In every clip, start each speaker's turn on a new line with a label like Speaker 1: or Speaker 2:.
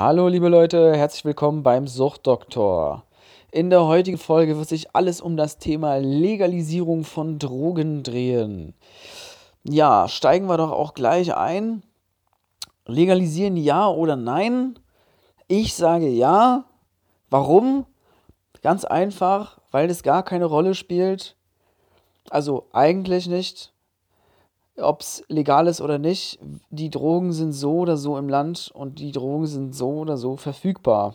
Speaker 1: Hallo liebe Leute, herzlich willkommen beim Suchtdoktor. In der heutigen Folge wird sich alles um das Thema Legalisierung von Drogen drehen. Ja, steigen wir doch auch gleich ein. Legalisieren ja oder nein? Ich sage ja. Warum? Ganz einfach, weil es gar keine Rolle spielt. Also eigentlich nicht ob es legal ist oder nicht, die Drogen sind so oder so im Land und die Drogen sind so oder so verfügbar.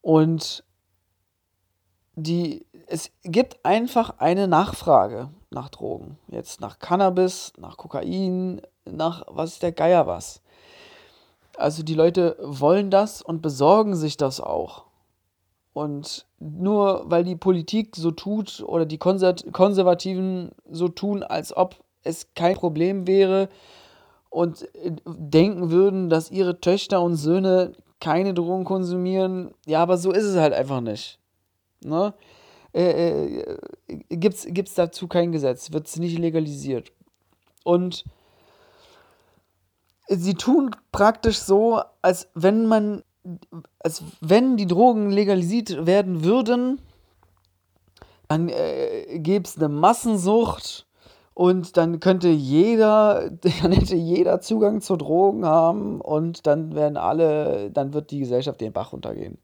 Speaker 1: Und die, es gibt einfach eine Nachfrage nach Drogen. Jetzt nach Cannabis, nach Kokain, nach was ist der Geier was. Also die Leute wollen das und besorgen sich das auch. Und nur weil die Politik so tut oder die Konservativen so tun, als ob es kein Problem wäre und äh, denken würden, dass ihre Töchter und Söhne keine Drogen konsumieren, ja, aber so ist es halt einfach nicht. Ne? Äh, äh, Gibt es dazu kein Gesetz, wird es nicht legalisiert. Und sie tun praktisch so, als wenn man als wenn die Drogen legalisiert werden würden, dann äh, gäbe es eine Massensucht und dann könnte jeder, dann hätte jeder Zugang zu Drogen haben und dann werden alle, dann wird die Gesellschaft den Bach runtergehen.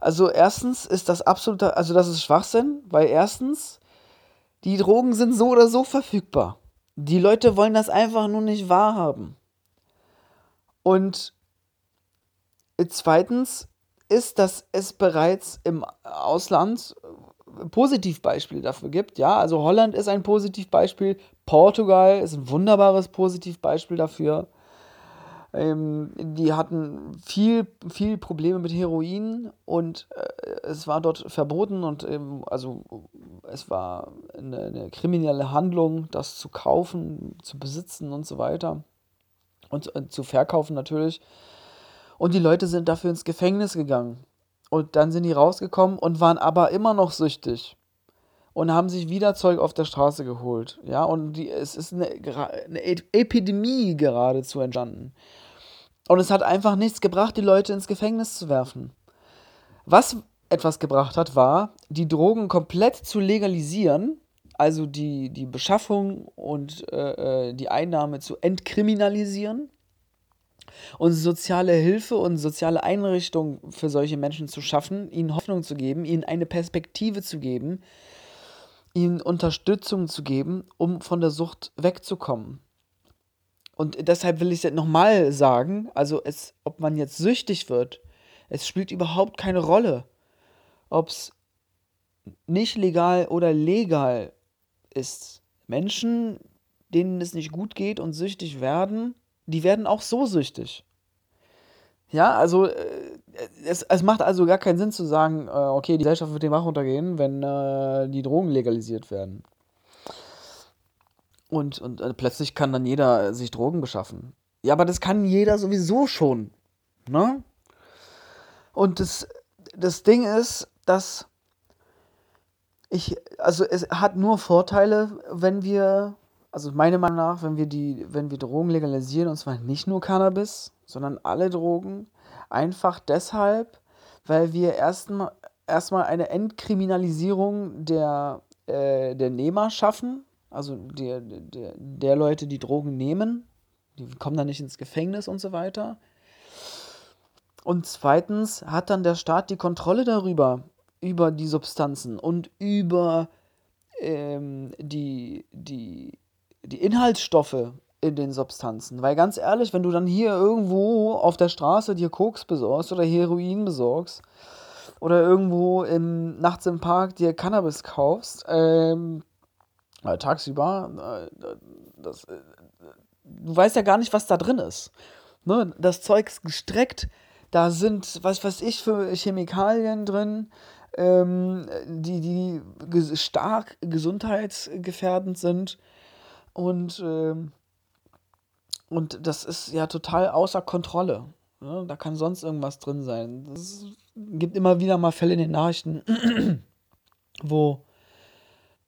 Speaker 1: Also erstens ist das absoluter, also das ist Schwachsinn, weil erstens, die Drogen sind so oder so verfügbar. Die Leute wollen das einfach nur nicht wahrhaben. Und Zweitens ist, dass es bereits im Ausland Positivbeispiele dafür gibt. Ja, also Holland ist ein Positivbeispiel, Portugal ist ein wunderbares Positivbeispiel dafür. Ähm, die hatten viel, viel Probleme mit Heroin und äh, es war dort verboten und ähm, also es war eine, eine, kriminelle Handlung, das zu kaufen, zu besitzen und so weiter und äh, zu verkaufen natürlich. Und die Leute sind dafür ins Gefängnis gegangen. Und dann sind die rausgekommen und waren aber immer noch süchtig. Und haben sich wieder Zeug auf der Straße geholt. Ja, und die, es ist eine, eine Epidemie geradezu entstanden. Und es hat einfach nichts gebracht, die Leute ins Gefängnis zu werfen. Was etwas gebracht hat, war, die Drogen komplett zu legalisieren, also die, die Beschaffung und äh, äh die Einnahme zu entkriminalisieren und soziale Hilfe und soziale Einrichtungen für solche Menschen zu schaffen, ihnen Hoffnung zu geben, ihnen eine Perspektive zu geben, ihnen Unterstützung zu geben, um von der Sucht wegzukommen. Und deshalb will ich es nochmal sagen, also es, ob man jetzt süchtig wird, es spielt überhaupt keine Rolle, ob es nicht legal oder legal ist. Menschen, denen es nicht gut geht und süchtig werden, die werden auch so süchtig. Ja, also äh, es, es macht also gar keinen Sinn zu sagen, äh, okay, die Gesellschaft wird den Bach runtergehen, wenn äh, die Drogen legalisiert werden. Und, und plötzlich kann dann jeder sich Drogen beschaffen. Ja, aber das kann jeder sowieso schon. Ne? Und das, das Ding ist, dass ich, also es hat nur Vorteile, wenn wir also meiner Meinung nach, wenn wir die, wenn wir Drogen legalisieren, und zwar nicht nur Cannabis, sondern alle Drogen, einfach deshalb, weil wir erstmal erstmal eine Entkriminalisierung der, äh, der Nehmer schaffen, also der, der, der Leute, die Drogen nehmen, die kommen dann nicht ins Gefängnis und so weiter. Und zweitens hat dann der Staat die Kontrolle darüber, über die Substanzen und über ähm, die, Inhaltsstoffe in den Substanzen. Weil ganz ehrlich, wenn du dann hier irgendwo auf der Straße dir Koks besorgst oder Heroin besorgst oder irgendwo im, nachts im Park dir Cannabis kaufst, ähm, äh, tagsüber, äh, das, äh, du weißt ja gar nicht, was da drin ist. Ne? Das Zeug ist gestreckt, da sind, was weiß ich, für Chemikalien drin, ähm, die, die stark gesundheitsgefährdend sind. Und, ähm, und das ist ja total außer Kontrolle. Ne? Da kann sonst irgendwas drin sein. Es gibt immer wieder mal Fälle in den Nachrichten, wo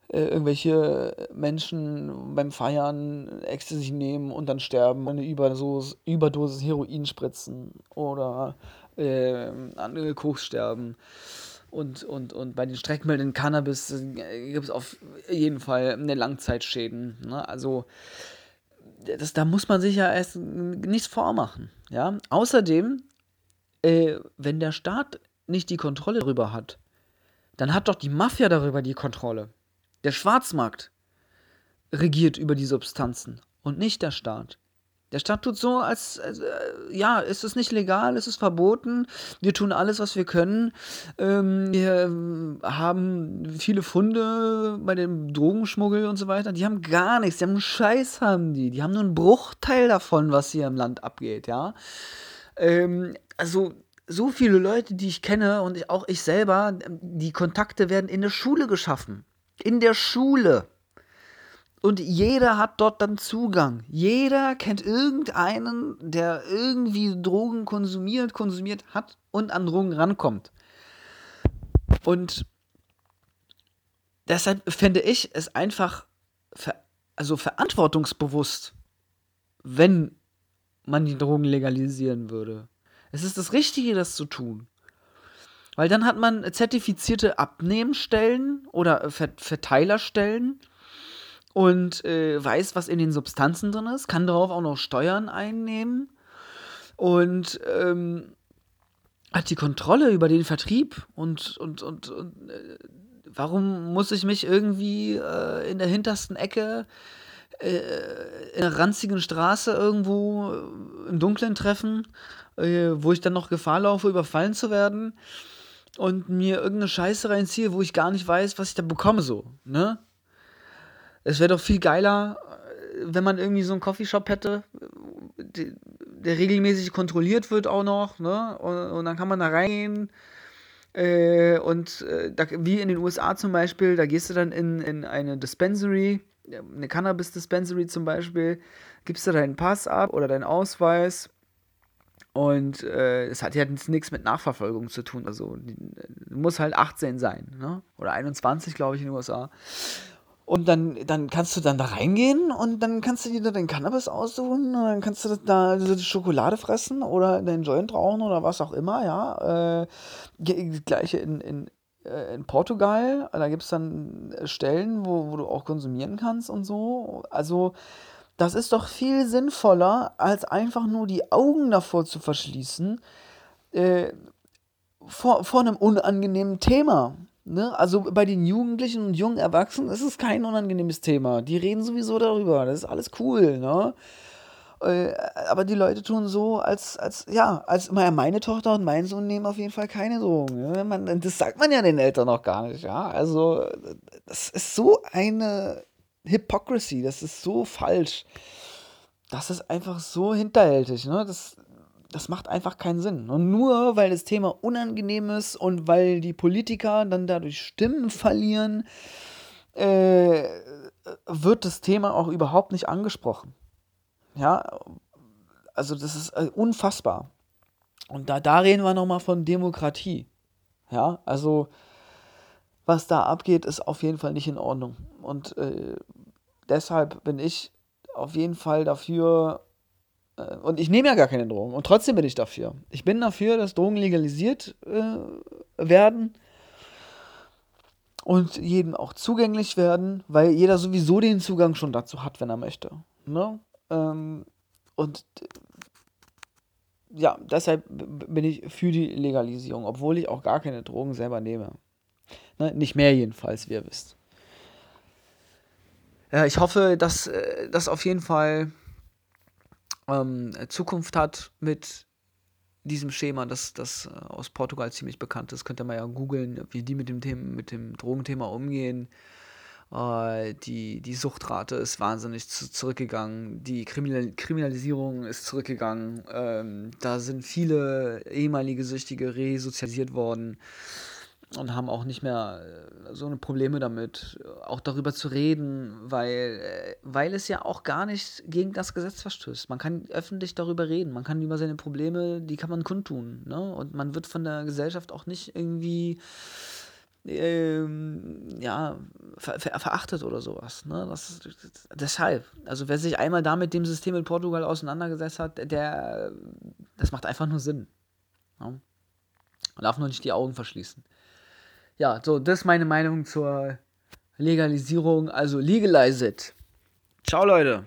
Speaker 1: äh, irgendwelche Menschen beim Feiern Ecstasy nehmen und dann sterben, eine Überdosis, Überdosis Heroin spritzen oder äh, an Koks sterben. Und, und, und bei den streckmeldenden Cannabis äh, gibt es auf jeden Fall eine Langzeitschäden. Ne? Also das, da muss man sich ja erst nichts vormachen. Ja? Außerdem, äh, wenn der Staat nicht die Kontrolle darüber hat, dann hat doch die Mafia darüber die Kontrolle. Der Schwarzmarkt regiert über die Substanzen und nicht der Staat. Der Staat tut so, als, als äh, ja, ist es nicht legal, ist es verboten. Wir tun alles, was wir können. Ähm, wir haben viele Funde bei dem Drogenschmuggel und so weiter. Die haben gar nichts. Die haben einen Scheiß, haben die. Die haben nur einen Bruchteil davon, was hier im Land abgeht, ja. Ähm, also so viele Leute, die ich kenne und auch ich selber, die Kontakte werden in der Schule geschaffen. In der Schule. Und jeder hat dort dann Zugang. Jeder kennt irgendeinen, der irgendwie Drogen konsumiert, konsumiert hat und an Drogen rankommt. Und deshalb finde ich es einfach ver also verantwortungsbewusst, wenn man die Drogen legalisieren würde. Es ist das Richtige, das zu tun. Weil dann hat man zertifizierte Abnehmstellen oder Verteilerstellen und äh, weiß, was in den Substanzen drin ist, kann darauf auch noch Steuern einnehmen und ähm, hat die Kontrolle über den Vertrieb und, und, und, und äh, warum muss ich mich irgendwie äh, in der hintersten Ecke äh, in einer ranzigen Straße irgendwo im Dunkeln treffen, äh, wo ich dann noch Gefahr laufe, überfallen zu werden und mir irgendeine Scheiße reinziehe, wo ich gar nicht weiß, was ich da bekomme, so, ne? Es wäre doch viel geiler, äh, wenn man irgendwie so einen Coffeeshop hätte, der, regelmäßig kontrolliert wird auch noch, ne? Und, und dann kann man da reingehen. Äh, und äh, da, wie in den USA zum Beispiel, da gehst du dann in, in eine Dispensary, eine Cannabis-Dispensary zum Beispiel, gibst du deinen Pass ab oder deinen Ausweis. Und äh, es hat ja nichts mit Nachverfolgung zu tun. Also, du musst halt 18 sein, ne? Oder 21, glaube ich, in den USA. Und dann, dann kannst du dann da reingehen und dann kannst du dir da dein Cannabis aussuchen und dann kannst du da die Schokolade fressen oder deinen Joint rauchen oder was auch immer, ja. Äh, gleiche in, in, äh, in Portugal, da gibt es dann Stellen, wo, wo du auch konsumieren kannst und so. Also, das ist doch viel sinnvoller, als einfach nur die Augen davor zu verschließen, äh, vor, vor einem unangenehmen Thema. Ne? Also bei den Jugendlichen und jungen Erwachsenen ist es kein unangenehmes Thema. Die reden sowieso darüber. Das ist alles cool, ne? Äh, aber die Leute tun so, als, als, ja, als meine Tochter und mein Sohn nehmen auf jeden Fall keine Drogen. Ne? Man, das sagt man ja den Eltern noch gar nicht, ja. Also, das ist so eine Hypocrisy, das ist so falsch. Das ist einfach so hinterhältig, ne? Das, das macht einfach keinen Sinn. Und nur weil das Thema unangenehm ist und weil die Politiker dann dadurch Stimmen verlieren, äh, wird das Thema auch überhaupt nicht angesprochen. Ja, also das ist äh, unfassbar. Und da, da reden wir nochmal von Demokratie. Ja, also was da abgeht, ist auf jeden Fall nicht in Ordnung. Und äh, deshalb bin ich auf jeden Fall dafür, und ich nehme ja gar keine Drogen. Und trotzdem bin ich dafür. Ich bin dafür, dass Drogen legalisiert äh, werden und jedem auch zugänglich werden, weil jeder sowieso den Zugang schon dazu hat, wenn er möchte. Ne? Ähm, und ja, deshalb bin ich für die Legalisierung, obwohl ich auch gar keine Drogen selber nehme. Ne? Nicht mehr jedenfalls, wie ihr wisst. Ja, ich hoffe, dass äh, das auf jeden Fall ähm, Zukunft hat mit diesem Schema, das, das äh, aus Portugal ziemlich bekannt ist. Könnt ihr mal ja googeln, wie die mit dem, Thema, mit dem Drogenthema umgehen. Äh, die, die Suchtrate ist wahnsinnig zu, zurückgegangen. Die Kriminal Kriminalisierung ist zurückgegangen. Ähm, da sind viele ehemalige Süchtige resozialisiert worden und haben auch nicht mehr äh, so eine Probleme damit, auch darüber zu reden, weil, äh, weil es ja auch gar nicht gegen das Gesetz verstößt. Man kann öffentlich darüber reden, man kann über seine Probleme, die kann man kundtun. Ne? Und man wird von der Gesellschaft auch nicht irgendwie ähm, ja, ver ver verachtet oder sowas. Ne? Das, das, deshalb, also wer sich einmal da mit dem System in Portugal auseinandergesetzt hat, der, das macht einfach nur Sinn. Ne? Man darf nur nicht die Augen verschließen ja, so, das ist meine Meinung zur Legalisierung. Also legalize it. Ciao, Leute.